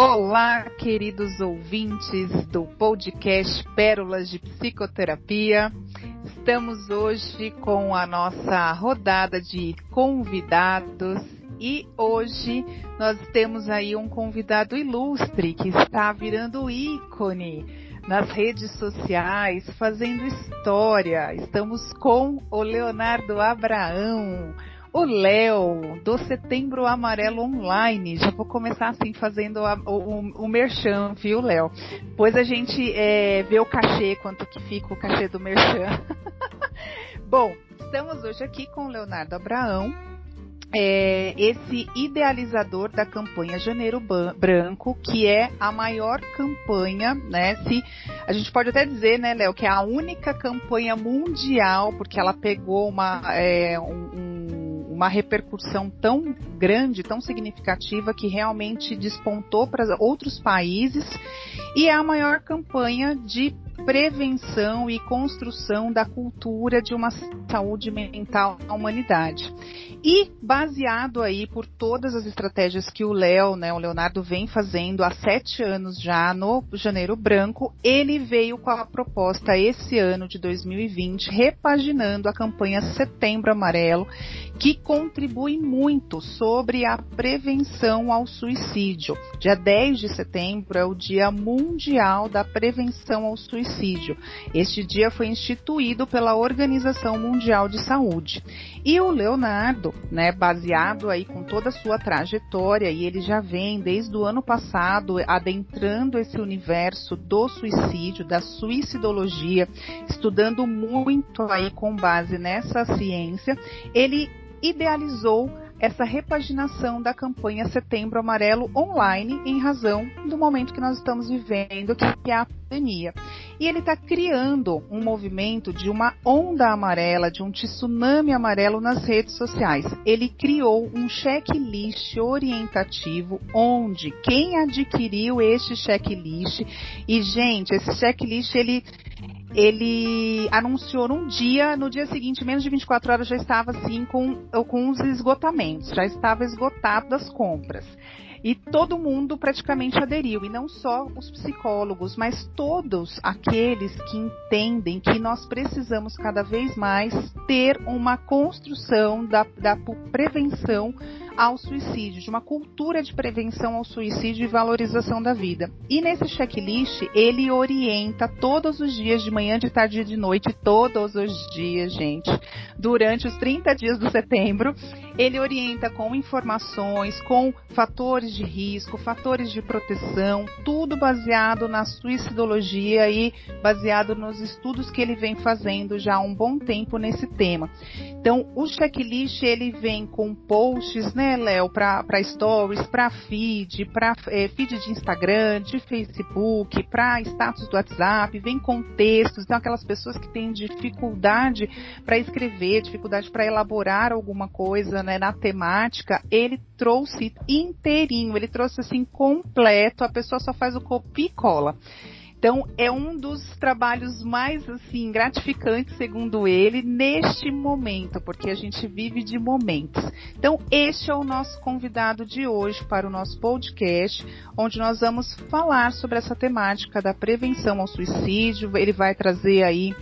Olá, queridos ouvintes do podcast Pérolas de Psicoterapia. Estamos hoje com a nossa rodada de convidados e hoje nós temos aí um convidado ilustre que está virando ícone nas redes sociais, fazendo história. Estamos com o Leonardo Abraão o Léo, do Setembro Amarelo Online. Já vou começar assim, fazendo a, o, o merchan, viu, Léo? Depois a gente é, vê o cachê, quanto que fica o cachê do merchan. Bom, estamos hoje aqui com o Leonardo Abraão, é, esse idealizador da campanha Janeiro Branco, que é a maior campanha, né? Se a gente pode até dizer, né, Léo, que é a única campanha mundial, porque ela pegou uma, é, um, uma repercussão tão grande, tão significativa, que realmente despontou para outros países e é a maior campanha de prevenção e construção da cultura de uma saúde mental na humanidade. E baseado aí por todas as estratégias que o Léo, né, o Leonardo vem fazendo há sete anos já no Janeiro Branco, ele veio com a proposta esse ano de 2020, repaginando a campanha Setembro Amarelo, que contribui muito sobre a prevenção ao suicídio. Dia 10 de setembro é o Dia Mundial da Prevenção ao Suicídio. Este dia foi instituído pela Organização Mundial de Saúde. E o Leonardo, né, baseado aí com toda a sua trajetória, e ele já vem desde o ano passado adentrando esse universo do suicídio, da suicidologia, estudando muito aí com base nessa ciência, ele idealizou essa repaginação da campanha Setembro Amarelo online em razão do momento que nós estamos vivendo, que é a pandemia. E ele está criando um movimento de uma onda amarela, de um tsunami amarelo nas redes sociais. Ele criou um checklist orientativo onde quem adquiriu este checklist e gente, esse checklist ele ele anunciou num dia, no dia seguinte, menos de 24 horas, já estava assim com, com os esgotamentos, já estava esgotado das compras. E todo mundo praticamente aderiu, e não só os psicólogos, mas todos aqueles que entendem que nós precisamos cada vez mais ter uma construção da, da prevenção ao suicídio, de uma cultura de prevenção ao suicídio e valorização da vida. E nesse checklist, ele orienta todos os dias, de manhã, de tarde e de noite, todos os dias, gente, durante os 30 dias do setembro, ele orienta com informações, com fatores de risco, fatores de proteção, tudo baseado na suicidologia e baseado nos estudos que ele vem fazendo já há um bom tempo nesse tema. Então, o checklist ele vem com posts, né, Léo, para stories, para feed, para é, feed de Instagram, de Facebook, para status do WhatsApp, vem com textos, então aquelas pessoas que têm dificuldade para escrever, dificuldade para elaborar alguma coisa né, na temática, ele trouxe inteirinho, ele trouxe assim completo, a pessoa só faz o copia e cola. Então, é um dos trabalhos mais assim gratificantes, segundo ele, neste momento, porque a gente vive de momentos. Então, este é o nosso convidado de hoje para o nosso podcast, onde nós vamos falar sobre essa temática da prevenção ao suicídio. Ele vai trazer aí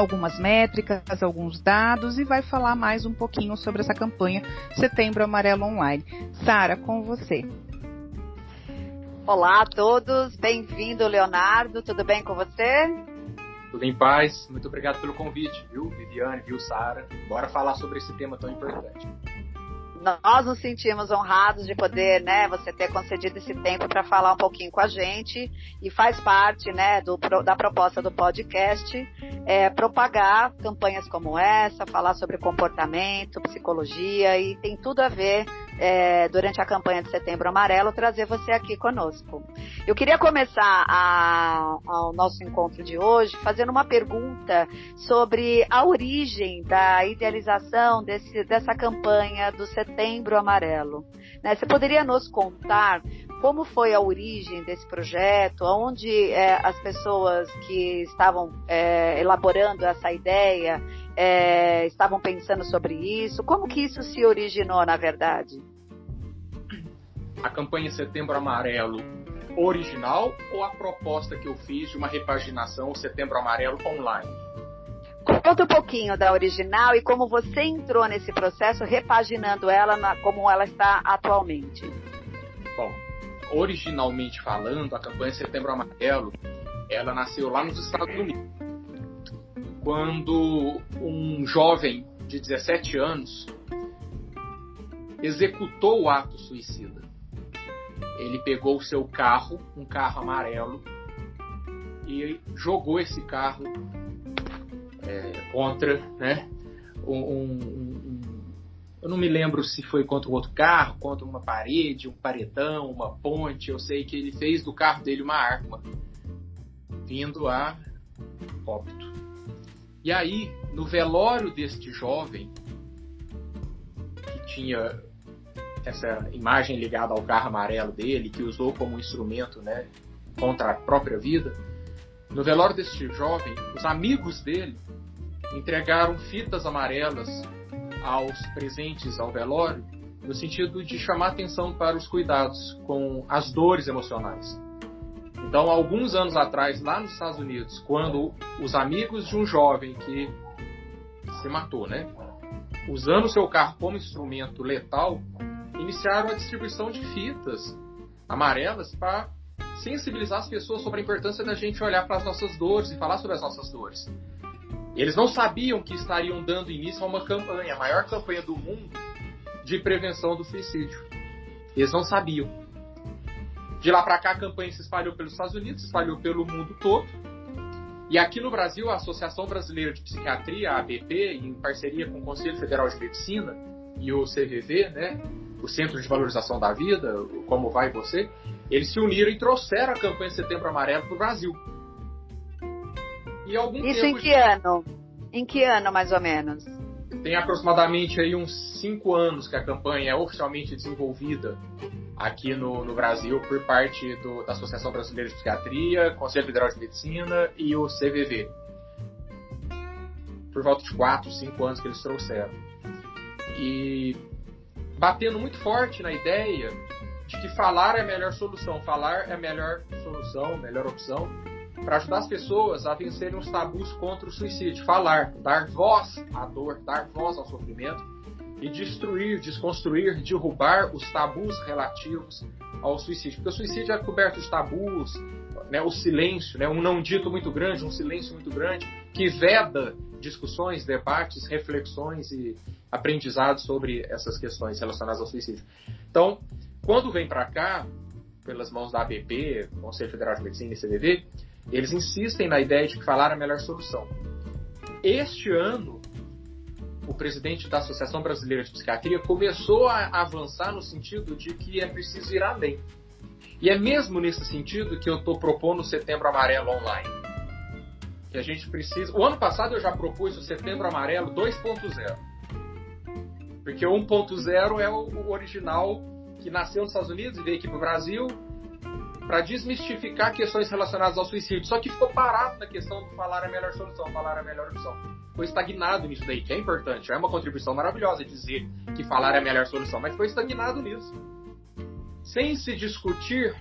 algumas métricas, alguns dados e vai falar mais um pouquinho sobre essa campanha Setembro Amarelo Online. Sara, com você. Olá a todos, bem-vindo Leonardo, tudo bem com você? Tudo em paz, muito obrigado pelo convite, viu, Viviane, viu, Sara? Bora falar sobre esse tema tão importante nós nos sentimos honrados de poder, né, você ter concedido esse tempo para falar um pouquinho com a gente e faz parte, né, do, da proposta do podcast é, propagar campanhas como essa, falar sobre comportamento, psicologia e tem tudo a ver é, durante a campanha de Setembro Amarelo trazer você aqui conosco. Eu queria começar a, ao nosso encontro de hoje fazendo uma pergunta sobre a origem da idealização desse, dessa campanha do Setembro Amarelo. Né? Você poderia nos contar como foi a origem desse projeto, onde é, as pessoas que estavam é, elaborando essa ideia é, estavam pensando sobre isso? Como que isso se originou, na verdade? A campanha Setembro Amarelo original ou a proposta que eu fiz de uma repaginação Setembro Amarelo online? Conta um pouquinho da original e como você entrou nesse processo repaginando ela na, como ela está atualmente. Bom, originalmente falando, a campanha Setembro Amarelo, ela nasceu lá nos Estados Unidos. Quando um jovem de 17 anos executou o ato suicida. Ele pegou o seu carro, um carro amarelo, e jogou esse carro é, contra, né? Um, um, eu não me lembro se foi contra outro carro, contra uma parede, um paredão, uma ponte. Eu sei que ele fez do carro dele uma arma, vindo a óbito. E aí, no velório deste jovem, que tinha essa imagem ligada ao carro amarelo dele, que usou como instrumento né, contra a própria vida, no velório deste jovem, os amigos dele entregaram fitas amarelas aos presentes ao velório, no sentido de chamar atenção para os cuidados com as dores emocionais. Então, alguns anos atrás, lá nos Estados Unidos, quando os amigos de um jovem que se matou, né, usando seu carro como instrumento letal, iniciaram a distribuição de fitas amarelas para sensibilizar as pessoas sobre a importância da gente olhar para as nossas dores e falar sobre as nossas dores. Eles não sabiam que estariam dando início a uma campanha, a maior campanha do mundo de prevenção do suicídio. Eles não sabiam. De lá para cá, a campanha se espalhou pelos Estados Unidos, se espalhou pelo mundo todo. E aqui no Brasil, a Associação Brasileira de Psiquiatria, a ABP, em parceria com o Conselho Federal de Medicina e o CVV, né, o Centro de Valorização da Vida, Como Vai Você, eles se uniram e trouxeram a campanha Setembro Amarelo para o Brasil. E algum Isso tempo... em que ano? Em que ano, mais ou menos? Tem aproximadamente aí uns cinco anos que a campanha é oficialmente desenvolvida aqui no, no Brasil por parte do, da Associação Brasileira de Psiquiatria, Conselho Federal de Medicina e o CVV. Por volta de quatro, cinco anos que eles trouxeram. E batendo muito forte na ideia de que falar é a melhor solução, falar é a melhor solução, melhor opção para ajudar as pessoas a vencerem os tabus contra o suicídio. Falar, dar voz à dor, dar voz ao sofrimento e destruir, desconstruir, derrubar os tabus relativos ao suicídio. Porque o suicídio é coberto de tabus, né, o silêncio, né, um não dito muito grande, um silêncio muito grande, que veda discussões, debates, reflexões e aprendizados sobre essas questões relacionadas ao suicídio. Então, quando vem para cá, pelas mãos da ABP, Conselho Federal de Medicina e CDV, eles insistem na ideia de que falar é a melhor solução. Este ano, o presidente da Associação Brasileira de Psiquiatria começou a avançar no sentido de que é preciso ir além. E é mesmo nesse sentido que eu estou propondo o Setembro Amarelo online. Que a gente precisa. O ano passado eu já propus o Setembro Amarelo 2.0. Porque o 1.0 é o original que nasceu nos Estados Unidos e veio aqui para o Brasil para desmistificar questões relacionadas ao suicídio. Só que ficou parado na questão de falar a melhor solução, falar a melhor opção. Foi estagnado nisso daí, que é importante. É uma contribuição maravilhosa dizer que falar é a melhor solução, mas foi estagnado nisso. Sem se discutir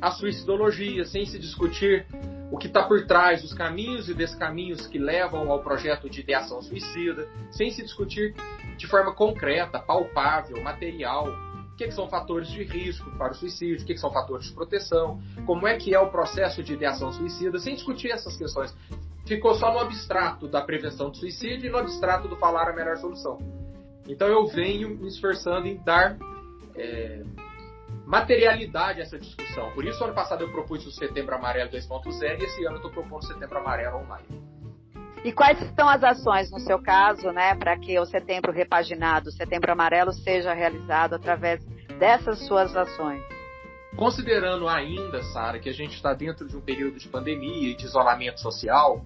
a suicidologia, sem se discutir o que está por trás, os caminhos e descaminhos que levam ao projeto de ideação suicida, sem se discutir de forma concreta, palpável, material, que, que, são fatores de risco para o suicídio, o que, que, são fatores de proteção, como é que é o processo de ideação suicida, sem discutir essas questões. Ficou só no abstrato da prevenção do suicídio e no abstrato do falar a melhor solução. Então eu venho me esforçando em dar é, materialidade a essa discussão. Por isso, ano passado eu propus o Setembro Amarelo 2.0 e esse ano eu estou propondo o Setembro Amarelo online. E quais são as ações, no seu caso, né, para que o Setembro Repaginado, o Setembro Amarelo, seja realizado através dessas suas ações? Considerando ainda, Sara, que a gente está dentro de um período de pandemia e de isolamento social,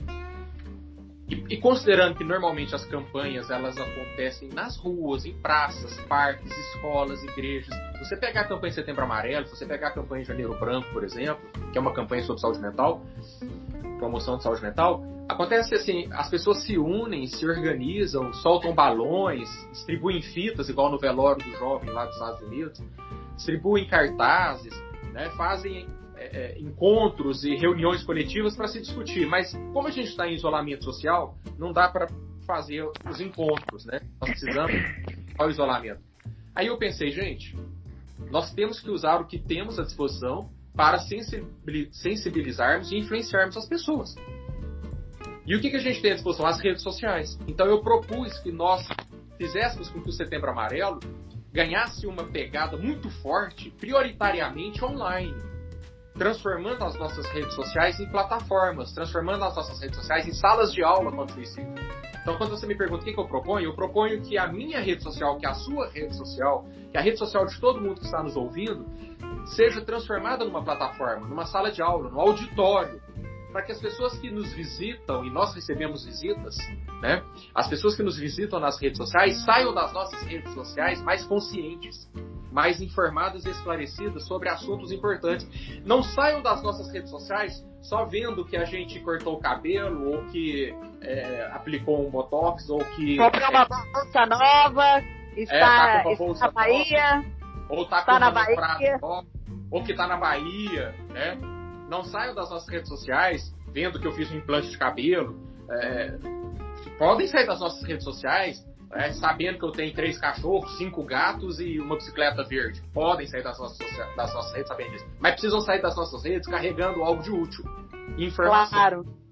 e, e, considerando que normalmente as campanhas elas acontecem nas ruas, em praças, parques, escolas, igrejas. Se você pegar a campanha Setembro Amarelo, se você pegar a campanha Janeiro Branco, por exemplo, que é uma campanha sobre saúde mental, promoção de saúde mental, acontece assim, as pessoas se unem, se organizam, soltam balões, distribuem fitas, igual no velório do jovem lá dos Estados Unidos, distribuem cartazes, né, fazem é, é, encontros e reuniões coletivas para se discutir. Mas como a gente está em isolamento social, não dá para fazer os encontros, né? Nós precisamos ao isolamento. Aí eu pensei, gente, nós temos que usar o que temos à disposição para sensibilizarmos e influenciarmos as pessoas. E o que, que a gente tem à disposição? As redes sociais. Então eu propus que nós fizéssemos com que o Setembro Amarelo ganhasse uma pegada muito forte, prioritariamente online, transformando as nossas redes sociais em plataformas, transformando as nossas redes sociais em salas de aula contra o suicídio. Então, quando você me pergunta o que, que eu proponho, eu proponho que a minha rede social, que a sua rede social, que a rede social de todo mundo que está nos ouvindo, seja transformada numa plataforma, numa sala de aula, no auditório, para que as pessoas que nos visitam, e nós recebemos visitas, né? As pessoas que nos visitam nas redes sociais saiam das nossas redes sociais mais conscientes, mais informadas e esclarecidas sobre assuntos importantes. Não saiam das nossas redes sociais só vendo que a gente cortou o cabelo, ou que é, aplicou um botox, ou que. Comprou uma bolsa nova, está, é, tá na Bahia. ou está, está na Bahia. Ou que está na Bahia, né? Não saiam das nossas redes sociais vendo que eu fiz um implante de cabelo. É, podem sair das nossas redes sociais é, sabendo que eu tenho três cachorros, cinco gatos e uma bicicleta verde. Podem sair das nossas, das nossas redes sabendo disso. Mas precisam sair das nossas redes carregando algo de útil. Informação. Claro.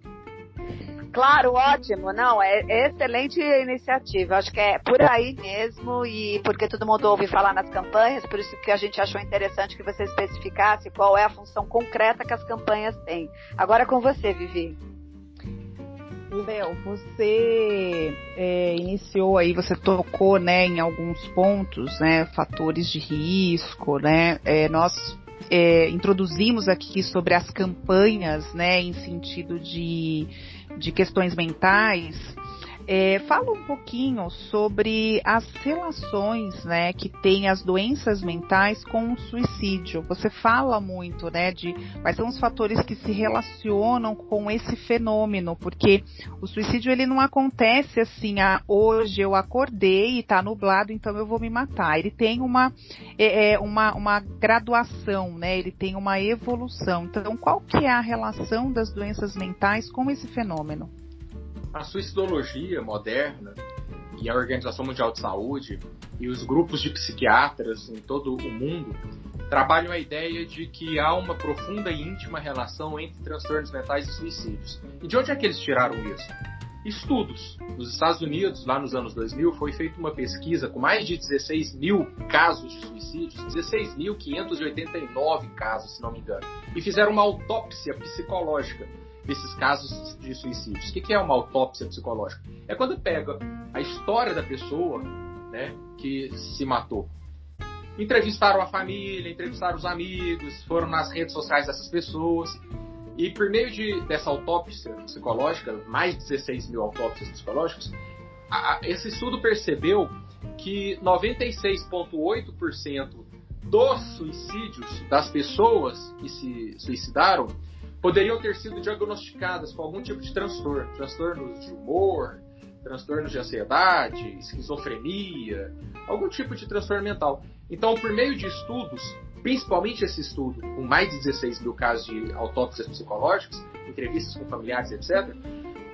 Claro, ótimo. Não, é, excelente iniciativa. Acho que é por aí mesmo e porque todo mundo ouve falar nas campanhas, por isso que a gente achou interessante que você especificasse qual é a função concreta que as campanhas têm. Agora é com você, Vivi. Léo, você é, iniciou aí, você tocou, né, em alguns pontos, né, fatores de risco, né, é, nós é, introduzimos aqui sobre as campanhas, né, em sentido de de questões mentais, é, fala um pouquinho sobre as relações né, que tem as doenças mentais com o suicídio. Você fala muito né, de quais são os fatores que se relacionam com esse fenômeno, porque o suicídio ele não acontece assim, ah, hoje eu acordei e está nublado, então eu vou me matar. Ele tem uma, é, é, uma, uma graduação, né, ele tem uma evolução. Então, qual que é a relação das doenças mentais com esse fenômeno? A suicidologia moderna e a Organização Mundial de Saúde e os grupos de psiquiatras em todo o mundo trabalham a ideia de que há uma profunda e íntima relação entre transtornos mentais e suicídios. E de onde é que eles tiraram isso? Estudos. Nos Estados Unidos, lá nos anos 2000, foi feita uma pesquisa com mais de 16 mil casos de suicídios, 16.589 casos, se não me engano, e fizeram uma autópsia psicológica desses casos de suicídios. O que é uma autópsia psicológica? É quando pega a história da pessoa né, que se matou. Entrevistaram a família, entrevistaram os amigos, foram nas redes sociais dessas pessoas. E por meio de, dessa autópsia psicológica, mais de 16 mil autópsias psicológicas, a, esse estudo percebeu que 96,8% dos suicídios das pessoas que se suicidaram poderiam ter sido diagnosticadas com algum tipo de transtorno, transtornos de humor, transtornos de ansiedade, esquizofrenia, algum tipo de transtorno mental. Então, por meio de estudos, principalmente esse estudo, com mais de 16 mil casos de autópsias psicológicas, entrevistas com familiares, etc.,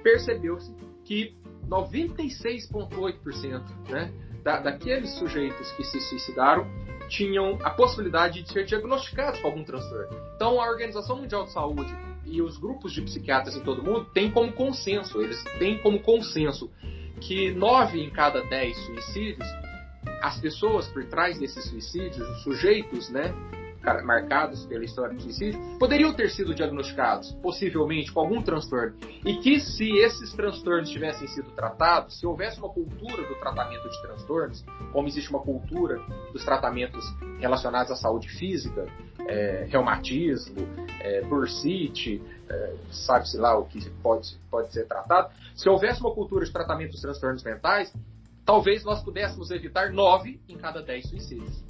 percebeu-se que 96,8% né, da, daqueles sujeitos que se suicidaram tinham a possibilidade de ser diagnosticados com algum transtorno. Então, a Organização Mundial de Saúde e os grupos de psiquiatras em todo mundo têm como consenso, eles têm como consenso que nove em cada dez suicídios, as pessoas por trás desses suicídios, os sujeitos, né, marcados pela história de suicídio poderiam ter sido diagnosticados, possivelmente com algum transtorno. E que se esses transtornos tivessem sido tratados, se houvesse uma cultura do tratamento de transtornos, como existe uma cultura dos tratamentos relacionados à saúde física, é, reumatismo, é, bursite, é, sabe-se lá o que pode, pode ser tratado, se houvesse uma cultura de tratamento dos transtornos mentais, talvez nós pudéssemos evitar nove em cada dez suicídios.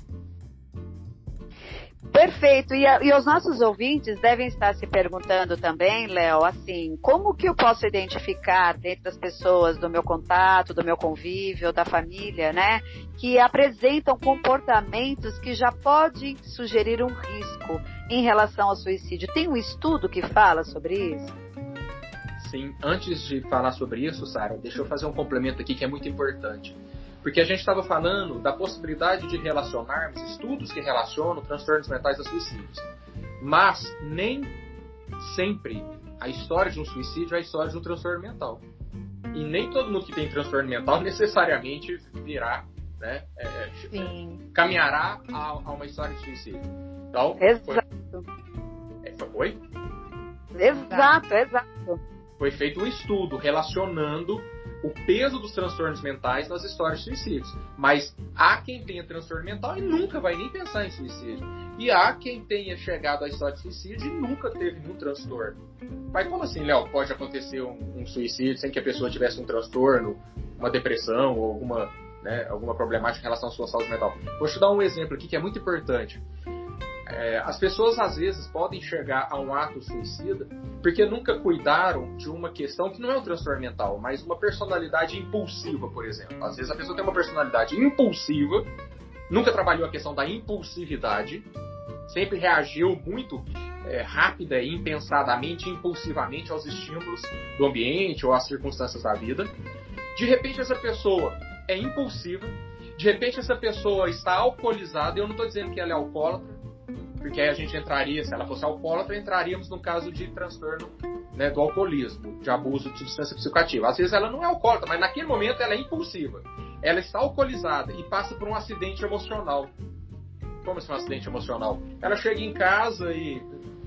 Perfeito. E, a, e, os nossos ouvintes devem estar se perguntando também, Léo, assim, como que eu posso identificar dentro das pessoas do meu contato, do meu convívio, da família, né, que apresentam comportamentos que já podem sugerir um risco em relação ao suicídio? Tem um estudo que fala sobre isso? Sim. Antes de falar sobre isso, Sara, deixa eu fazer um complemento aqui que é muito importante. Porque a gente estava falando da possibilidade de relacionarmos estudos que relacionam transtornos mentais a suicídios. Mas nem sempre a história de um suicídio é a história de um transtorno mental. E nem todo mundo que tem transtorno mental necessariamente virá, né, é, é caminhará a, a, uma história de suicídio. Então, exato. Foi, é, foi? Exato, exato. Foi feito um estudo relacionando o peso dos transtornos mentais nas histórias de suicídios. Mas há quem tenha transtorno mental e nunca vai nem pensar em suicídio. E há quem tenha chegado à história de suicídio e nunca teve nenhum transtorno. Mas como assim, Léo, pode acontecer um, um, suicídio sem que a pessoa tivesse um transtorno, uma depressão ou alguma, né, alguma problemática em relação à sua saúde mental? Vou te dar um exemplo aqui que é muito importante. É, as pessoas às vezes podem chegar a um ato suicida porque nunca cuidaram de uma questão que não é um transtorno mental, mas uma personalidade impulsiva, por exemplo. Às vezes a pessoa tem uma personalidade impulsiva, nunca trabalhou a questão da impulsividade, sempre reagiu muito é, rápida e impensadamente, impulsivamente aos estímulos do ambiente ou às circunstâncias da vida. De repente essa pessoa é impulsiva, de repente essa pessoa está alcoolizada, eu não estou dizendo que ela é alcoólatra, porque aí a gente entraria, se ela fosse alcoólatra, entraríamos no caso de transtorno né, do alcoolismo, de abuso de substância psicoativa. Às vezes ela não é alcoólatra, mas naquele momento ela é impulsiva. Ela está alcoolizada e passa por um acidente emocional. Como assim um acidente emocional? Ela chega em casa e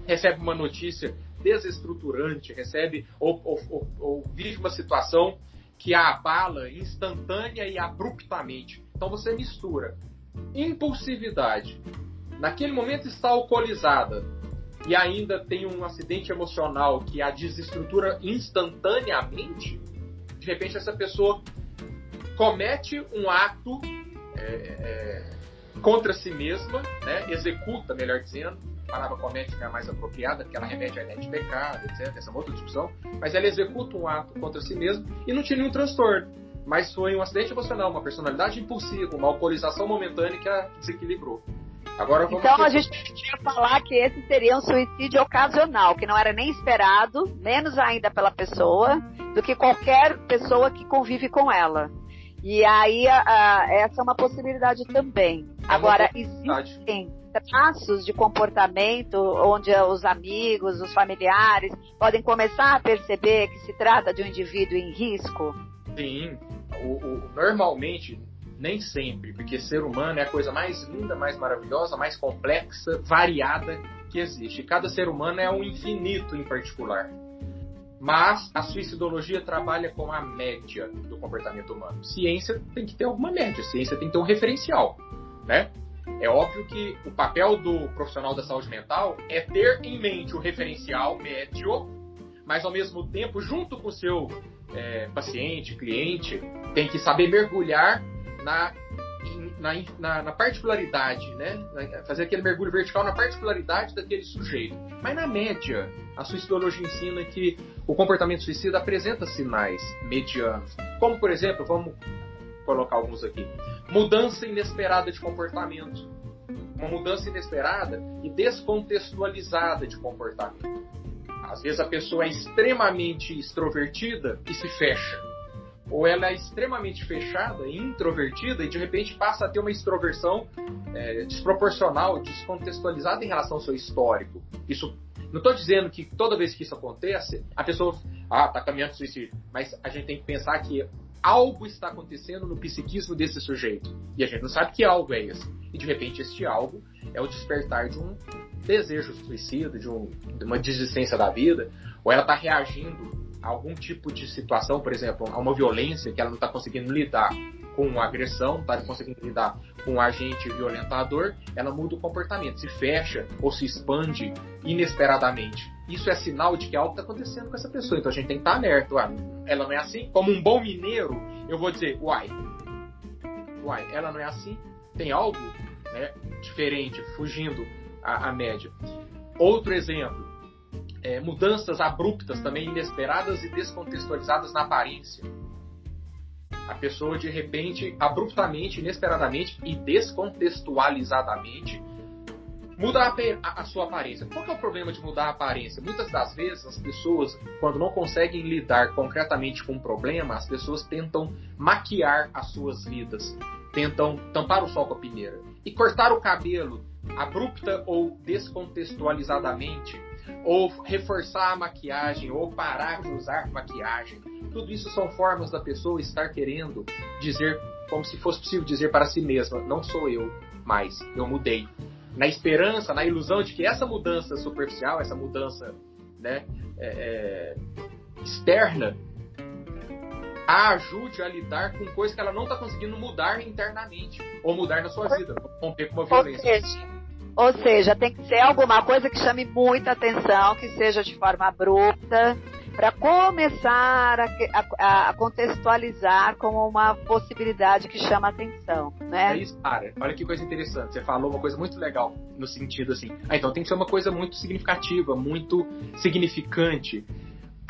recebe uma notícia desestruturante, recebe ou, ou, ou, ou vive uma situação que a abala instantânea e abruptamente. Então você mistura impulsividade naquele momento está alcoolizada e ainda tem um acidente emocional que a desestrutura instantaneamente, de repente essa pessoa comete um ato é, é, contra si mesma, né? executa, melhor dizendo, a palavra comete é mais apropriada, porque ela remete à ideia de pecado, etc. Essa é uma outra discussão. Mas ela executa um ato contra si mesma e não tinha nenhum transtorno. Mas foi um acidente emocional, uma personalidade impulsiva, uma alcoolização momentânea que a desequilibrou. Agora vamos então a gente podia falar que esse seria um suicídio ocasional, que não era nem esperado, menos ainda pela pessoa, do que qualquer pessoa que convive com ela. E aí a, a, essa é uma possibilidade também. É Agora, existem traços de comportamento onde os amigos, os familiares podem começar a perceber que se trata de um indivíduo em risco? Sim. O, o, normalmente, nem sempre, porque ser humano é a coisa mais linda, mais maravilhosa, mais complexa, variada que existe. Cada ser humano é um infinito em particular. Mas a suicidologia trabalha com a média do comportamento humano. Ciência tem que ter alguma média, ciência tem que ter um referencial, né? É óbvio que o papel do profissional da saúde mental é ter em mente o referencial médio, mas ao mesmo tempo, junto com o seu é, paciente, cliente, tem que saber mergulhar na, na, na, na particularidade, né? fazer aquele mergulho vertical na particularidade daquele sujeito. Mas na média, a suicidologia ensina que o comportamento suicida apresenta sinais medianos. Como, por exemplo, vamos colocar alguns aqui: mudança inesperada de comportamento. Uma mudança inesperada e descontextualizada de comportamento. Às vezes a pessoa é extremamente extrovertida e se fecha ou ela é extremamente fechada introvertida e de repente passa a ter uma extroversão é, desproporcional, descontextualizada em relação ao seu histórico. Isso não estou dizendo que toda vez que isso acontece, a pessoa ah, está caminhando suicídio, mas a gente tem que pensar que algo está acontecendo no psiquismo desse sujeito e a gente não sabe que algo é esse. E de repente este algo é o despertar de um desejo suicida, de, um, de uma desistência da vida, ou ela está reagindo algum tipo de situação, por exemplo, a uma violência que ela não está conseguindo lidar com uma agressão, está conseguindo lidar com um agente violentador, ela muda o comportamento, se fecha ou se expande inesperadamente. Isso é sinal de que algo está acontecendo com essa pessoa. Então a gente tem que estar tá alerta. Ela não é assim? Como um bom mineiro, eu vou dizer, uai, uai, ela não é assim? Tem algo né, diferente, fugindo a, a média. Outro exemplo, é, mudanças abruptas, também inesperadas e descontextualizadas na aparência. A pessoa, de repente, abruptamente, inesperadamente e descontextualizadamente, muda a, a, sua aparência. Qual é o problema de mudar a aparência? Muitas das vezes as pessoas, quando não conseguem lidar concretamente com um problema, as pessoas tentam maquiar as suas vidas, tentam tampar o sol com a peneira. E cortar o cabelo abrupta ou descontextualizadamente, ou reforçar a maquiagem, ou parar de usar maquiagem. Tudo isso são formas da pessoa estar querendo dizer, como se fosse possível dizer para si mesma: não sou eu mais, eu mudei na esperança, na ilusão de que essa mudança superficial, essa mudança né, é, é, externa, a ajude a lidar com coisas que ela não está conseguindo mudar internamente ou mudar na sua vida, romper com uma violência. Seja, ou seja, tem que ser alguma coisa que chame muita atenção, que seja de forma abrupta, para começar a, a, a, contextualizar como uma possibilidade que chama atenção, né? É isso, cara. Olha que coisa interessante. Você falou uma coisa muito legal no sentido assim. Ah, então tem que ser uma coisa muito significativa, muito significante.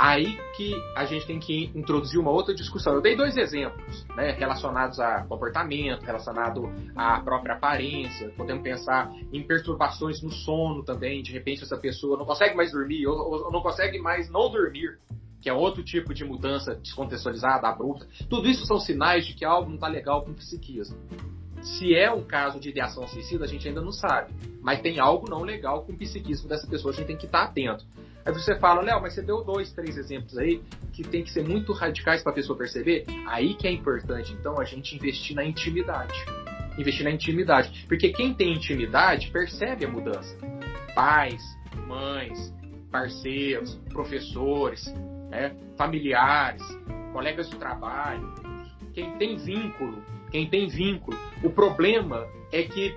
Aí que a gente tem que introduzir uma outra discussão. Eu dei dois exemplos, né, relacionados a comportamento, relacionado à própria aparência. Podemos pensar em perturbações no sono também. De repente essa pessoa não consegue mais dormir ou, ou não consegue mais não dormir, que é outro tipo de mudança descontextualizada, abrupta. Tudo isso são sinais de que algo não está legal com o psiquismo. Se é um caso de ideação suicida, a gente ainda não sabe. Mas tem algo não legal com o psiquismo dessa pessoa, a gente tem que estar atento. Aí você fala, Léo, mas você deu dois, três exemplos aí que tem que ser muito radicais para a pessoa perceber. Aí que é importante, então, a gente investir na intimidade. Investir na intimidade. Porque quem tem intimidade percebe a mudança. Pais, mães, parceiros, professores, né, familiares, colegas de trabalho. Quem tem vínculo quem tem vínculo. O problema é que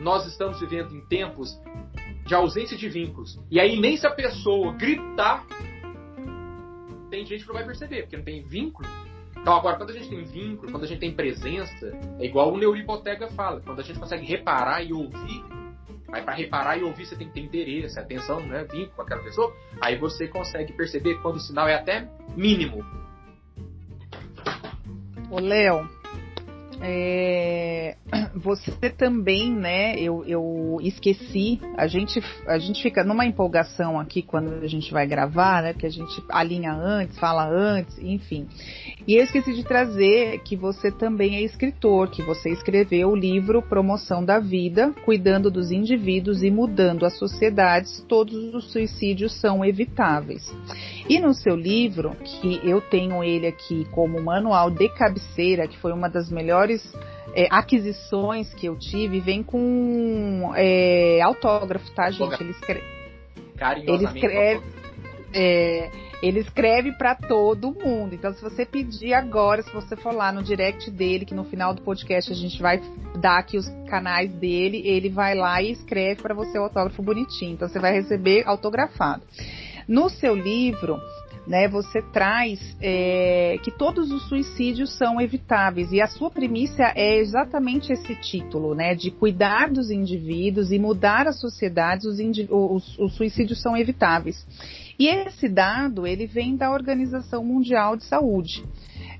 nós estamos vivendo em tempos de ausência de vínculos. E a pessoa gritar, tem gente que não vai perceber, porque não tem vínculo. Então, agora, quando a gente tem vínculo, quando a gente tem presença, é igual o Neuribotega fala, quando a gente consegue reparar e ouvir, aí para reparar e ouvir você tem que ter interesse, atenção, né, vínculo com aquela pessoa, aí você consegue perceber quando o sinal é até mínimo. Ô, Léo, é, você também, né? Eu, eu esqueci. A gente, a gente fica numa empolgação aqui quando a gente vai gravar, né? Que a gente alinha antes, fala antes, enfim. E eu esqueci de trazer que você também é escritor, que você escreveu o livro Promoção da Vida, cuidando dos indivíduos e mudando as sociedades. Todos os suicídios são evitáveis. E no seu livro, que eu tenho ele aqui como manual de cabeceira, que foi uma das melhores é, aquisições que eu tive, vem com é, autógrafo, tá, gente? Ele escreve. Ele escreve. É, ele escreve para todo mundo. Então, se você pedir agora, se você for lá no direct dele, que no final do podcast a gente vai dar aqui os canais dele, ele vai lá e escreve para você o autógrafo bonitinho. Então, você vai receber autografado. No seu livro, né, você traz é, que todos os suicídios são evitáveis e a sua premissa é exatamente esse título, né, de cuidar dos indivíduos e mudar as sociedades, os, os, os suicídios são evitáveis. E esse dado ele vem da Organização Mundial de Saúde.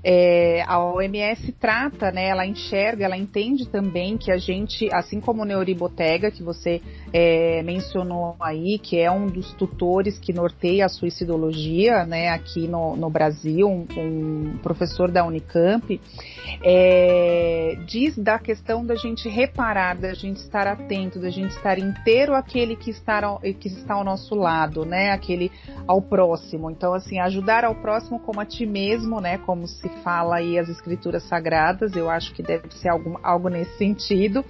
É, a OMS trata, né, ela enxerga, ela entende também que a gente, assim como o Neuribotega, que você é, mencionou aí, que é um dos tutores que norteia a suicidologia né, aqui no, no Brasil, um, um, professor da Unicamp, é, diz da questão da gente reparar, da gente estar atento, da gente estar inteiro aquele que está, ao, que está ao nosso lado, né, aquele ao próximo. Então, assim, ajudar ao próximo como a ti mesmo, né, como se fala aí as escrituras sagradas, eu acho que deve ser algo, algo nesse sentido.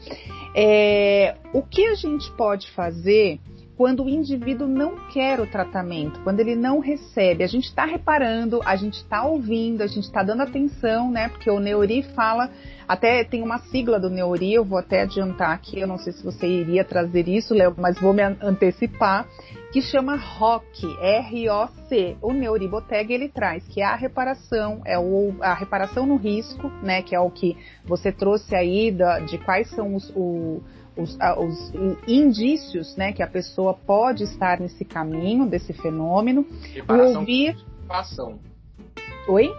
É, o que a gente pode fazer quando o indivíduo não quer o tratamento, quando ele não recebe. A gente está reparando, a gente está ouvindo, a gente está dando atenção, né? Porque o Neuri fala, até tem uma sigla do Neuri, eu vou até adiantar aqui, eu não sei se você iria trazer isso, Léo, mas vou me antecipar, que chama ROC, R-O-C. O Neuriboteg ele traz que é a reparação, é o, a reparação no risco, né? Que é o que você trouxe aí da, de quais são os, o, os, os, indícios né, que a pessoa pode estar nesse caminho, desse fenômeno. Reparação ouvir... como observação. Oi?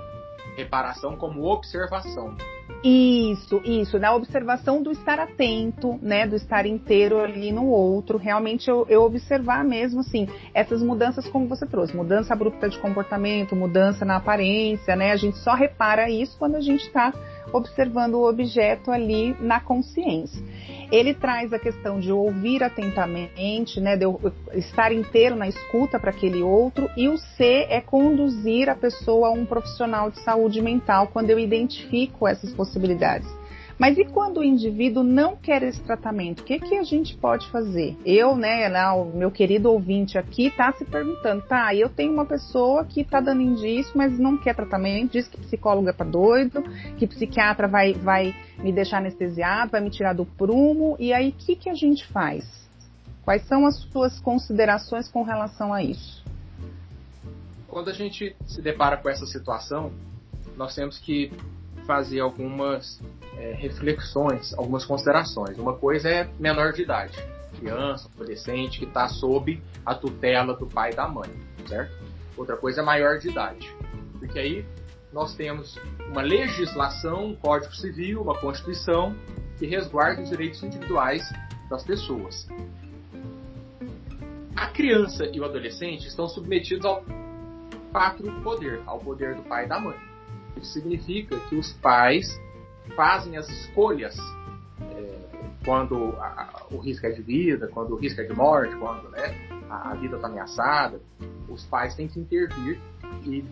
Reparação como observação. Isso, isso, na observação do estar atento, né, do estar inteiro ali no outro, realmente eu, eu observar mesmo, assim, essas mudanças como você trouxe, mudança abrupta de comportamento, mudança na aparência, né, a gente só repara isso quando a gente está observando o objeto ali na consciência. Ele traz a questão de ouvir atentamente, né, de estar inteiro na escuta para aquele outro, e o C é conduzir a pessoa a um profissional de saúde mental quando eu identifico essas possibilidades. Mas e quando o indivíduo não quer esse tratamento? O que, que a gente pode fazer? Eu, né, o meu querido ouvinte aqui, está se perguntando, tá, eu tenho uma pessoa que está dando indício, mas não quer tratamento, diz que psicólogo é para doido, que psiquiatra vai, vai me deixar anestesiado, vai me tirar do prumo, e aí o que, que a gente faz? Quais são as suas considerações com relação a isso? Quando a gente se depara com essa situação, nós temos que fazer algumas é, reflexões, algumas considerações. Uma coisa é menor de idade, criança, adolescente que está sob a tutela do pai e da mãe, certo? Outra coisa é maior de idade, porque aí nós temos uma legislação, um código civil, uma constituição que resguarda os direitos individuais das pessoas. A criança e o adolescente estão submetidos ao pátrio poder, ao poder do pai e da mãe. Isso significa que os pais fazem as escolhas é, quando a, o risco é de vida, quando o risco é de morte, quando né, a, a vida está ameaçada. Os pais têm que intervir e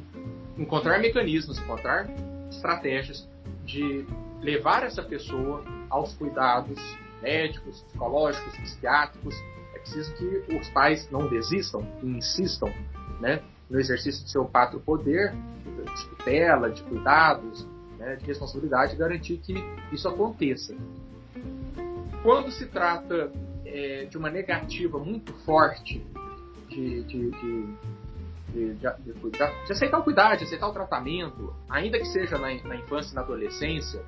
encontrar mecanismos, encontrar estratégias de levar essa pessoa aos cuidados médicos, psicológicos, psiquiátricos. É preciso que os pais não desistam insistam né, no exercício do seu pátrio poder, de tutela, de cuidados, né, de responsabilidade, garantir que isso aconteça. Quando se trata é, de uma negativa muito forte de, de, de, de, aceitar o cuidado, de aceitar o tratamento, ainda que seja na, na infância e na adolescência,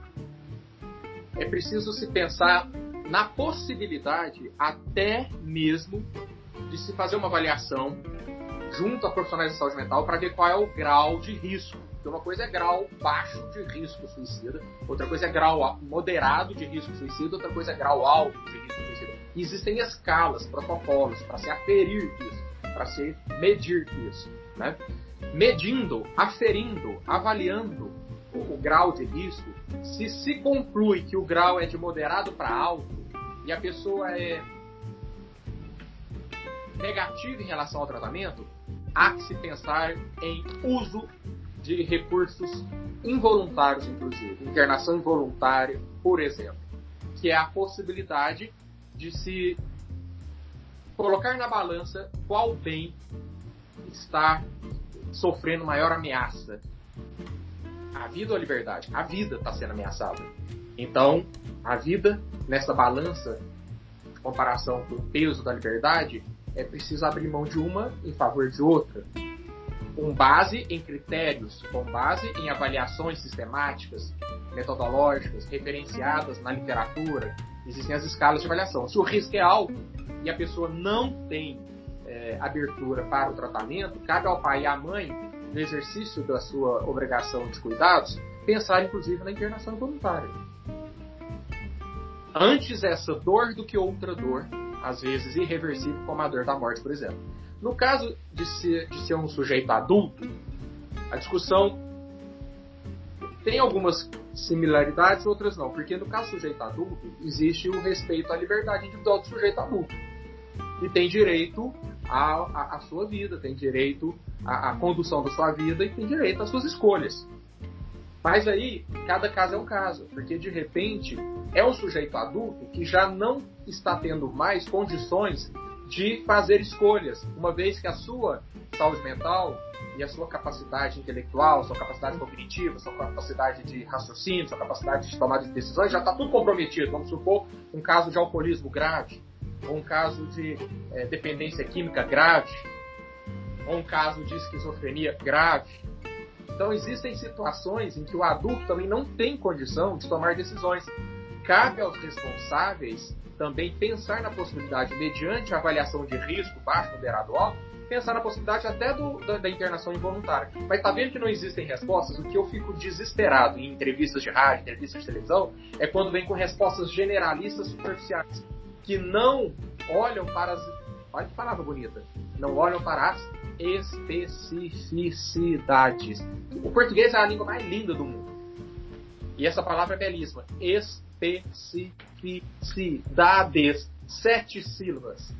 é preciso se pensar na possibilidade até mesmo de se fazer uma avaliação junto a profissionais de saúde mental para ver qual é o grau de risco. Porque uma coisa é grau baixo de risco suicida, outra coisa é grau moderado de risco suicida, outra coisa é grau alto de risco suicida. E existem escalas, protocolos para se aferir isso, para se medir isso. Né? Medindo, aferindo, avaliando o, o grau de risco, se se conclui que o grau é de moderado para alto e a pessoa é negativa em relação ao tratamento, há que se pensar em uso de recursos involuntários, inclusive, internação involuntária, por exemplo, que é a possibilidade de se colocar na balança qual bem está sofrendo maior ameaça. A vida ou a liberdade? A vida está sendo ameaçada. Então, a vida, nessa balança de comparação com o peso da liberdade, é preciso abrir mão de uma em favor de outra, com base em critérios, com base em avaliações sistemáticas, metodológicas, referenciadas na literatura. Existem as escalas de avaliação. Se o risco é alto e a pessoa não tem é, abertura para o tratamento, cabe ao pai e à mãe, no exercício da sua obrigação de cuidados, pensar inclusive na internação voluntária. Antes essa dor do que outra dor, às vezes irreversível, como a dor da morte, por exemplo. No caso de ser, de ser um sujeito adulto, a discussão tem algumas similaridades, outras não, porque no caso do sujeito adulto, existe o respeito à liberdade individual do sujeito adulto. E tem direito à, à, sua vida, tem direito à, à condução da sua vida e tem direito às suas escolhas. Mas aí, cada caso é um caso, porque de repente é um sujeito adulto que já não está tendo mais condições de fazer escolhas, uma vez que a sua saúde mental e a sua capacidade intelectual, sua capacidade cognitiva, sua capacidade de raciocínio, sua capacidade de tomada de decisões já está tudo comprometido. Vamos supor um caso de alcoolismo grave, ou um caso de é, dependência química grave, ou um caso de esquizofrenia grave. Então existem situações em que o adulto também não tem condição de tomar decisões. Cabe aos responsáveis também pensar na possibilidade, mediante avaliação de risco baixo, moderado, alto, pensar na possibilidade até do, da, da, internação involuntária. Mas tá vendo que não existem respostas? O que eu fico desesperado em entrevistas de rádio, entrevistas de televisão, é quando vem com respostas generalistas superficiais, que não olham para as. Olha que palavra bonita! Não olham para as especificidades. O português é a língua mais linda do mundo. E essa palavra é belíssima. Especificidades. Sete sílabas.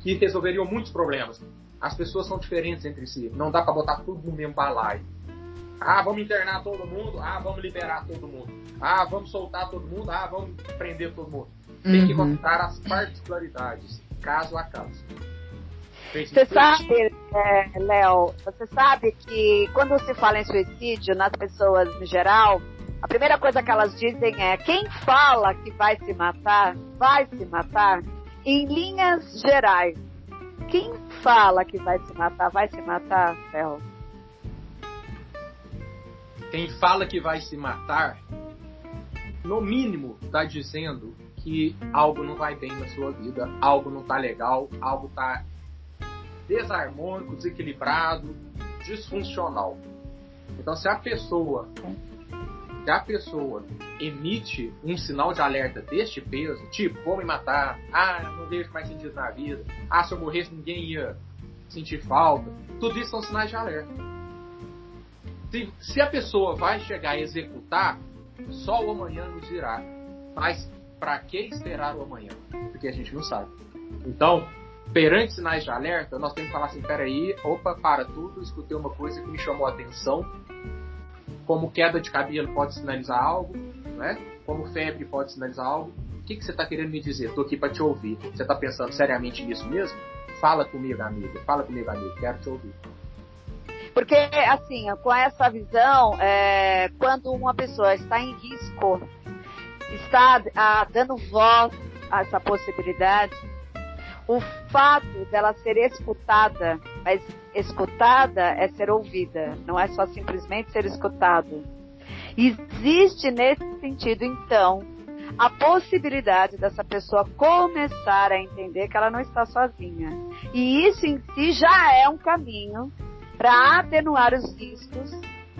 Que resolveriam muitos problemas. As pessoas são diferentes entre si. Não dá para botar tudo no mesmo balaio. Ah, vamos internar todo mundo. Ah, vamos liberar todo mundo. Ah, vamos soltar todo mundo. Ah, vamos prender todo mundo. Tem uhum. que contar as particularidades, caso a caso. Você sabe, é, Léo, você sabe que quando se fala em suicídio nas pessoas em geral, a primeira coisa que elas dizem é: quem fala que vai se matar, vai se matar. Em linhas gerais, quem fala que vai se matar, vai se matar, Léo? Quem fala que vai se matar, no mínimo, está dizendo que algo não vai bem na sua vida, algo não tá legal, algo tá desarmônico, desequilibrado, disfuncional. Então, se a pessoa, se a pessoa emite um sinal de alerta deste peso, tipo, vou me matar, ah, não vejo mais sentido na vida, ah, se eu morresse ninguém ia sentir falta, tudo isso são sinais de alerta. Se, se a pessoa vai chegar a executar, só o amanhã nos dirá. Mas para que esperar o amanhã? Porque a gente não sabe. Então, perante sinais de alerta, nós temos que falar assim: peraí, opa, para tudo, escutei uma coisa que me chamou a atenção. Como queda de cabelo pode sinalizar algo, né? Como febre pode sinalizar algo. O que, que você está querendo me dizer? Estou aqui para te ouvir. Você está pensando seriamente nisso mesmo? Fala comigo, amiga. Fala comigo, amigo. Quero te ouvir. Porque, assim, com essa visão, é, quando uma pessoa está em risco, está ah, dando voz a essa possibilidade, o fato dela ser escutada, mas escutada é ser ouvida, não é só simplesmente ser escutado. Existe nesse sentido, então, a possibilidade dessa pessoa começar a entender que ela não está sozinha. E isso em si já é um caminho para atenuar os riscos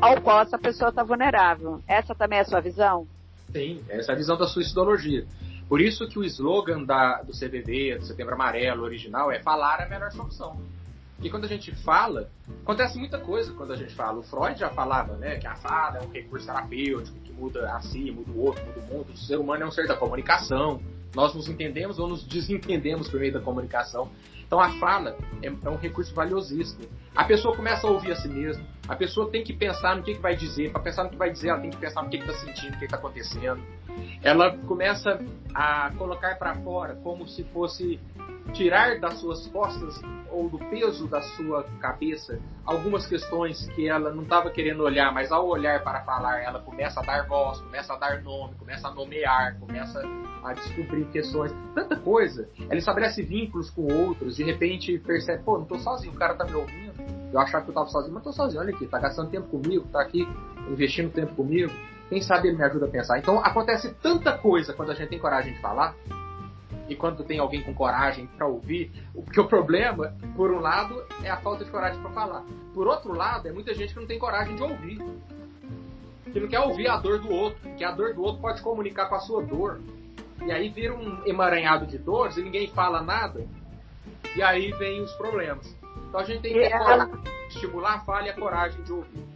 ao qual essa pessoa está vulnerável. Essa também é a sua visão? Sim, essa é a visão da suicidologia. Por isso que o slogan da, do CVV, do Setembro Amarelo original, é falar é a melhor solução. E quando a gente fala, acontece muita coisa quando a gente fala. O Freud já falava, né, que a fala é um recurso terapêutico que muda a si, muda o outro, muda o mundo. O ser humano é um ser da comunicação. Nós nos entendemos ou nos desentendemos por meio da comunicação. Então a fala é, é, um recurso valiosíssimo. A pessoa começa a ouvir a si mesma, a pessoa tem que pensar no que, que vai dizer. Para pensar no que vai dizer, ela tem que pensar no que está sentindo, o que está acontecendo. Ela começa a colocar para fora como se fosse tirar das suas costas ou do peso da sua cabeça algumas questões que ela não estava querendo olhar, mas ao olhar para falar, ela começa a dar voz, começa a dar nome, começa a nomear, começa a descobrir questões, tanta coisa. Ela estabelece vínculos com outros, de repente percebe, pô, não tô sozinho, o cara tá me ouvindo. Eu achava que eu tava sozinho, mas tô sozinho, olha aqui, tá gastando tempo comigo, tá aqui investindo tempo comigo. Quem sabe ele me ajuda a pensar. Então acontece tanta coisa quando a gente tem coragem de falar, e quando tem alguém com coragem para ouvir, porque o problema, por um lado, é a falta de coragem para falar. Por outro lado, é muita gente que não tem coragem de ouvir. Que não quer ouvir a dor do outro, que a dor do outro pode comunicar com a sua dor. E aí vira um emaranhado de dores e ninguém fala nada. E aí vem os problemas. Então a gente tem que é... estimular a falha e a coragem de ouvir.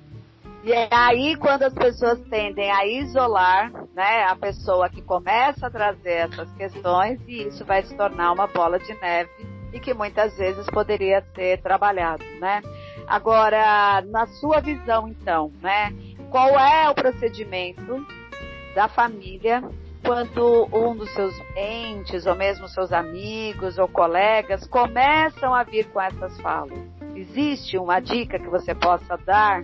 E é aí quando as pessoas tendem a isolar né, a pessoa que começa a trazer essas questões e isso vai se tornar uma bola de neve e que muitas vezes poderia ser trabalhado, né? Agora, na sua visão, então, né? Qual é o procedimento da família quando um dos seus entes, ou mesmo seus amigos ou colegas, começam a vir com essas falas? Existe uma dica que você possa dar?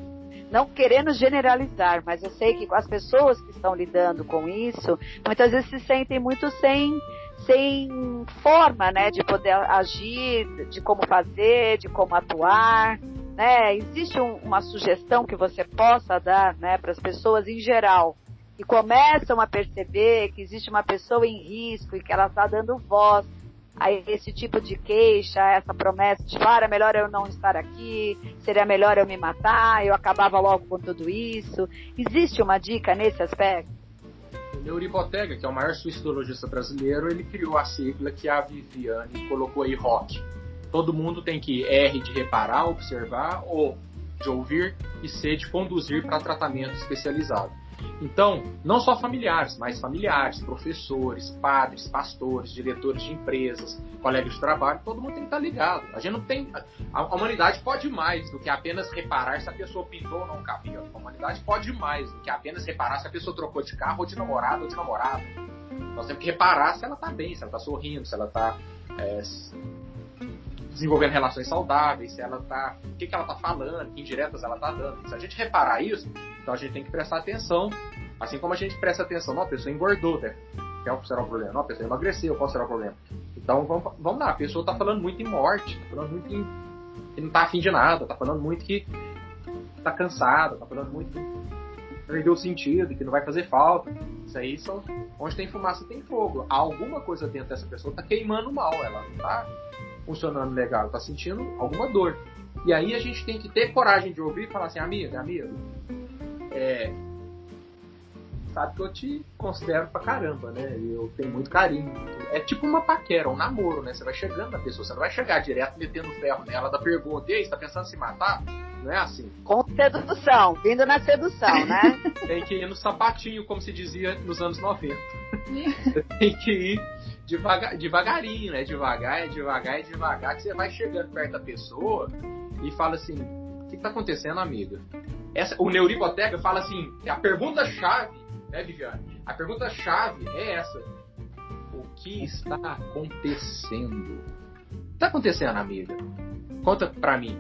Não querendo generalizar, mas eu sei que as pessoas que estão lidando com isso, muitas vezes se sentem muito sem, sem forma, né, de poder agir, de como fazer, de como atuar, né? Existe um, uma sugestão que você possa dar, né, para as pessoas em geral que começam a perceber que existe uma pessoa em risco e que ela está dando voz a esse tipo de queixa, a essa promessa de, para, melhor eu não estar aqui, seria melhor eu me matar, eu acabava logo com tudo isso. Existe uma dica nesse aspecto? O Neuri Botega, que é o maior suicidologista brasileiro, ele criou a sigla que a Viviane colocou aí, ROC. Todo mundo tem que R de reparar, observar, ou de ouvir e C de conduzir para tratamento especializado. Então, não só familiares, mas familiares, professores, padres, pastores, diretores de empresas, colegas de trabalho, todo mundo tem que estar ligado. A gente não tem. A humanidade pode mais do que apenas reparar se a pessoa pintou ou não o cabelo. A humanidade pode mais do que apenas reparar se a pessoa trocou de carro ou de namorado ou de namorado. Nós temos que reparar se ela está bem, se ela está sorrindo, se ela está é, desenvolvendo relações saudáveis, se ela tá, o que, que ela está falando, que indiretas ela está dando. Se a gente reparar isso, então a gente tem que prestar atenção, assim como a gente presta atenção, a pessoa engordou, né? Qual será o problema? Não, a pessoa emagreceu, qual será o problema? Então vamos, vamos lá, a pessoa está falando muito em morte, está falando muito em que não está afim de nada, está falando muito que está cansada, está falando muito que perdeu o sentido, que não vai fazer falta. Isso aí são onde tem fumaça tem fogo. Alguma coisa dentro dessa pessoa está queimando mal, ela não está funcionando legal, tá sentindo alguma dor. E aí a gente tem que ter coragem de ouvir e falar assim, amiga, amigo, é, sabe que eu te considero pra caramba, né? Eu tenho muito carinho. É tipo uma paquera, um namoro, né? Você vai chegando na pessoa, você não vai chegar direto metendo ferro nela da pergunta, e aí, você tá pensando em se matar? Não é assim. Com sedução, vindo na sedução, né? tem que ir no sapatinho, como se dizia nos anos 90. tem que ir devagar, devagarinho, né? Devagar, é devagar, é devagar, que você vai chegando perto da pessoa e fala assim: o que está acontecendo, amiga? Essa, o Neuriboteca fala assim: a pergunta-chave, né, Viviane? A pergunta-chave é essa: o que está acontecendo? O que está acontecendo, amiga? Conta pra mim.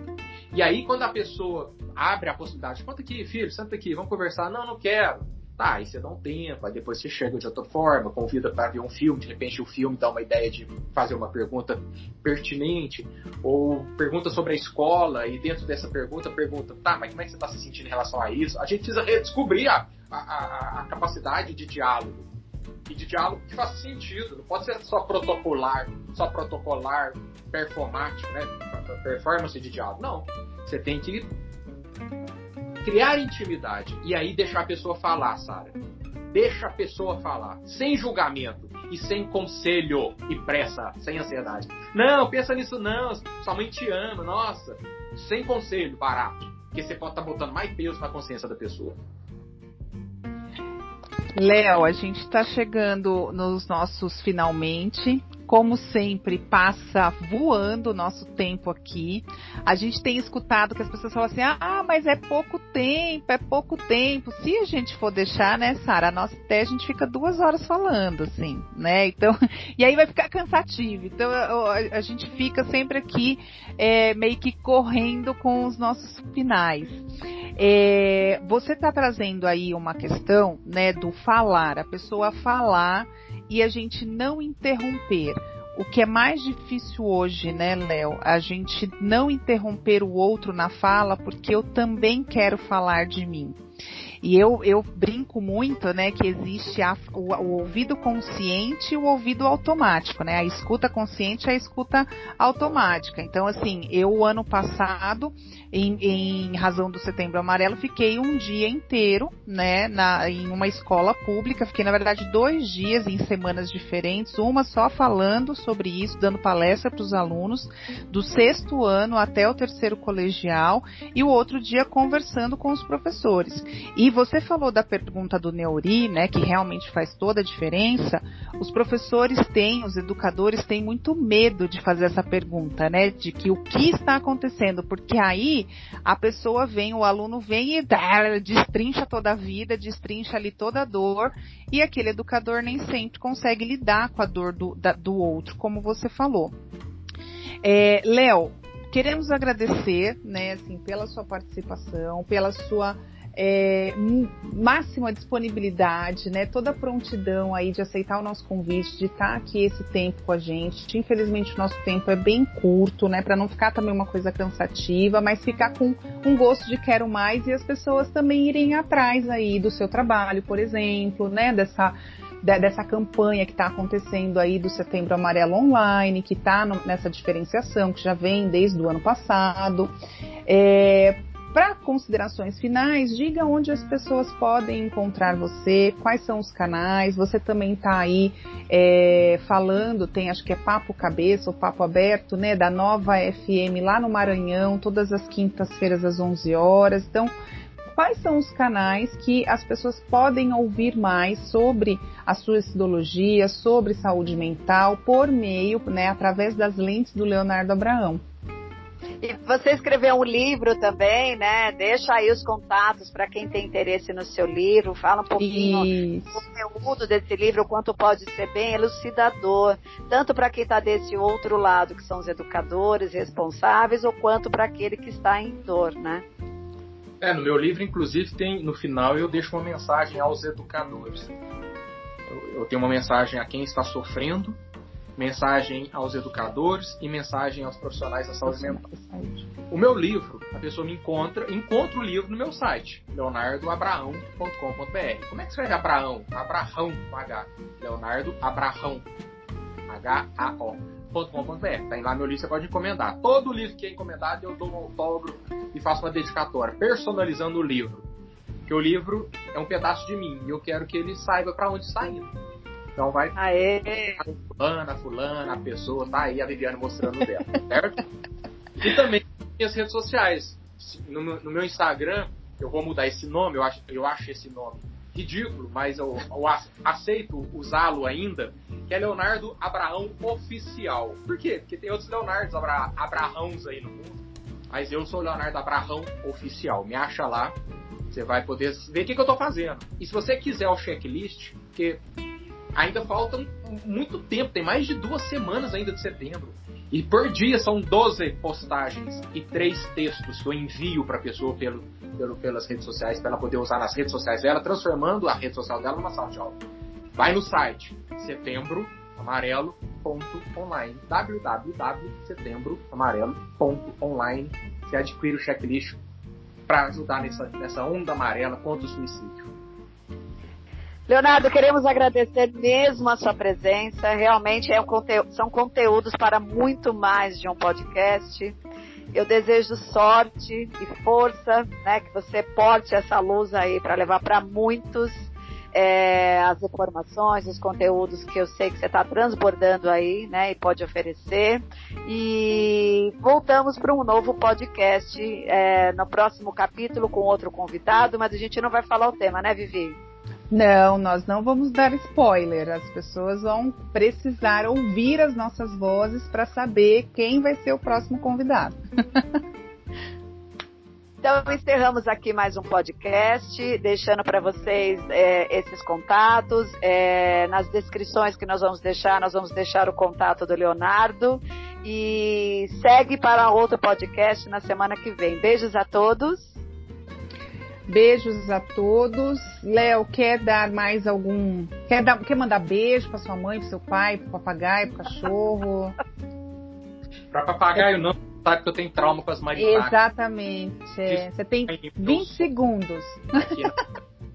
E aí, quando a pessoa abre a possibilidade, conta aqui, filho, senta aqui, vamos conversar. Não, não quero. Tá, aí você dá um tempo, aí depois você chega de outra forma, convida para ver um filme, de repente o filme dá uma ideia de fazer uma pergunta pertinente, ou pergunta sobre a escola, e dentro dessa pergunta, pergunta, tá, mas como é que você está se sentindo em relação a isso? A gente precisa redescobrir a, a, a, a capacidade de diálogo. E de diálogo que faz sentido, não pode ser só protocolar, só protocolar, performático, né? Performance de diálogo. Não. Você tem que criar intimidade e aí deixar a pessoa falar, Sara. Deixa a pessoa falar, sem julgamento e sem conselho e pressa, sem ansiedade. Não, pensa nisso não, sua mãe te ama, nossa. Sem conselho, barato. Porque você pode estar tá botando mais peso na consciência da pessoa. Léo, a gente está chegando nos nossos finalmente como sempre, passa voando o nosso tempo aqui. A gente tem escutado que as pessoas falam assim: ah, mas é pouco tempo, é pouco tempo. Se a gente for deixar, né, Sara, a nossa até a gente fica duas horas falando, assim, né? Então, e aí vai ficar cansativo. Então, a, a gente fica sempre aqui é, meio que correndo com os nossos finais. É, você está trazendo aí uma questão, né, do falar, a pessoa falar e a gente não interromper. O que é mais difícil hoje, né, Léo? A gente não interromper o outro na fala porque eu também quero falar de mim. E eu, eu brinco muito, né, que existe a, o, o, ouvido consciente e o ouvido automático, né? A escuta consciente e a escuta automática. Então, assim, eu ano passado, em, em razão do Setembro Amarelo, fiquei um dia inteiro, né, na, em uma escola pública. Fiquei, na verdade, dois dias em semanas diferentes, uma só falando sobre isso, dando palestra para os alunos do sexto ano até o terceiro colegial e o outro dia conversando com os professores. E você falou da pergunta do Neuri, né, que realmente faz toda a diferença, os professores têm, os educadores têm muito medo de fazer essa pergunta, né, de que o que está acontecendo, porque aí a pessoa vem, o aluno vem e dá, destrincha toda a vida, destrincha ali toda a dor, e aquele educador nem sempre consegue lidar com a dor do, da, do outro, como você falou. É, Léo, queremos agradecer, né, assim, pela sua participação, pela sua é, máxima disponibilidade, né, toda a prontidão aí de aceitar o nosso convite, de estar aqui esse tempo com a gente. Infelizmente o nosso tempo é bem curto, né, para não ficar também uma coisa cansativa, mas ficar com um gosto de quero mais e as pessoas também irem atrás aí do seu trabalho, por exemplo, né, dessa dessa campanha que está acontecendo aí do Setembro Amarelo Online, que está nessa diferenciação, que já vem desde o ano passado. É, para considerações finais, diga onde as pessoas podem encontrar você, quais são os canais. Você também está aí é, falando, tem acho que é Papo Cabeça ou Papo Aberto, né, da nova FM lá no Maranhão, todas as quintas-feiras às 11 horas. Então, quais são os canais que as pessoas podem ouvir mais sobre a sua estudologia, sobre saúde mental, por meio, né, através das lentes do Leonardo Abraão. E você escreveu um livro também, né? Deixa aí os contatos para quem tem interesse no seu livro. Fala um pouquinho do conteúdo desse livro, o quanto pode ser bem elucidador, tanto para quem está desse outro lado, que são os educadores responsáveis, ou quanto para aquele que está em dor, né? É, no meu livro, inclusive, tem no final eu deixo uma mensagem aos educadores. Eu, eu tenho uma mensagem a quem está sofrendo, mensagem aos educadores e mensagem aos profissionais da saúde mental. O meu livro, a pessoa me encontra, encontra o livro no meu site, leonardoabraão.com.br. Como é que escreve Abraão? Abraão H. Leonardo Abraão. H-A-O livro.com.br. Tá lá meu livro, você pode encomendar. Todo livro que é encomendado, eu dou um autógrafo e faço uma dedicatória, personalizando o livro. Porque o livro é um pedaço de mim e eu quero que ele saiba para onde está indo. Então vai. Aê! Fulana, fulana, a pessoa, tá aí a Viviane mostrando dela, certo? E também minhas redes sociais. No, no, meu Instagram, eu vou mudar esse nome, eu acho, eu acho esse nome ridículo, mas eu, eu aceito usá-lo ainda, que é Leonardo Abraão Oficial. Por quê? Porque tem outros Leonardos Abra Abraãos aí no mundo. Mas eu sou o Leonardo Abraão Oficial. Me acha lá. Você vai poder ver o que, que eu estou fazendo. E se você quiser o checklist, porque ainda falta muito tempo, tem mais de duas semanas ainda de setembro. E por dia são 12 postagens e três textos que eu envio para a pessoa pelo, pelo, pelas redes sociais, para ela poder usar nas redes sociais dela, transformando a rede social dela numa sala de aula. Vai no site setembroamarelo.online www.setembroamarelo.online Você adquire o checklist para ajudar nessa, nessa onda amarela contra o suicídio. Leonardo, queremos agradecer mesmo a sua presença. Realmente é um são conteúdos para muito mais de um podcast. Eu desejo sorte e força, né, que você porte essa luz aí para levar para muitos é, as informações, os conteúdos que eu sei que você está transbordando aí, né, e pode oferecer. E voltamos para um novo podcast é, no próximo capítulo com outro convidado, mas a gente não vai falar o tema, né, Vivi? Não, nós não vamos dar spoiler. As pessoas vão precisar ouvir as nossas vozes para saber quem vai ser o próximo convidado. Então, encerramos aqui mais um podcast, deixando para vocês é, esses contatos. É, nas descrições que nós vamos deixar, nós vamos deixar o contato do Leonardo. E segue para outro podcast na semana que vem. Beijos a todos. Beijos a todos. Léo, quer dar mais algum. Quer, dar... quer mandar beijo para sua mãe, para seu pai, para papagaio, para cachorro? para papagaio não, sabe que eu tenho trauma com as maritacas. Exatamente. É. Você tem 20 segundos. Aqui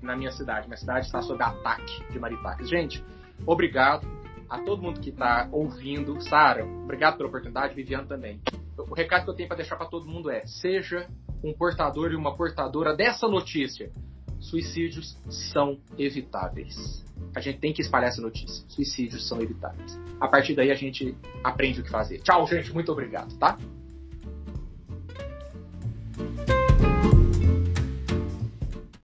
na, minha cidade. Minha cidade está sob ataque de maritacas. Gente, obrigado a todo mundo que está ouvindo. Sara, obrigado pela oportunidade. Viviane também o recado que eu tenho para deixar para todo mundo é: seja um portador e uma portadora dessa notícia. Suicídios são evitáveis. A gente tem que espalhar essa notícia. Suicídios são evitáveis. A partir daí a gente aprende o que fazer. Tchau, gente. Muito obrigado, tá?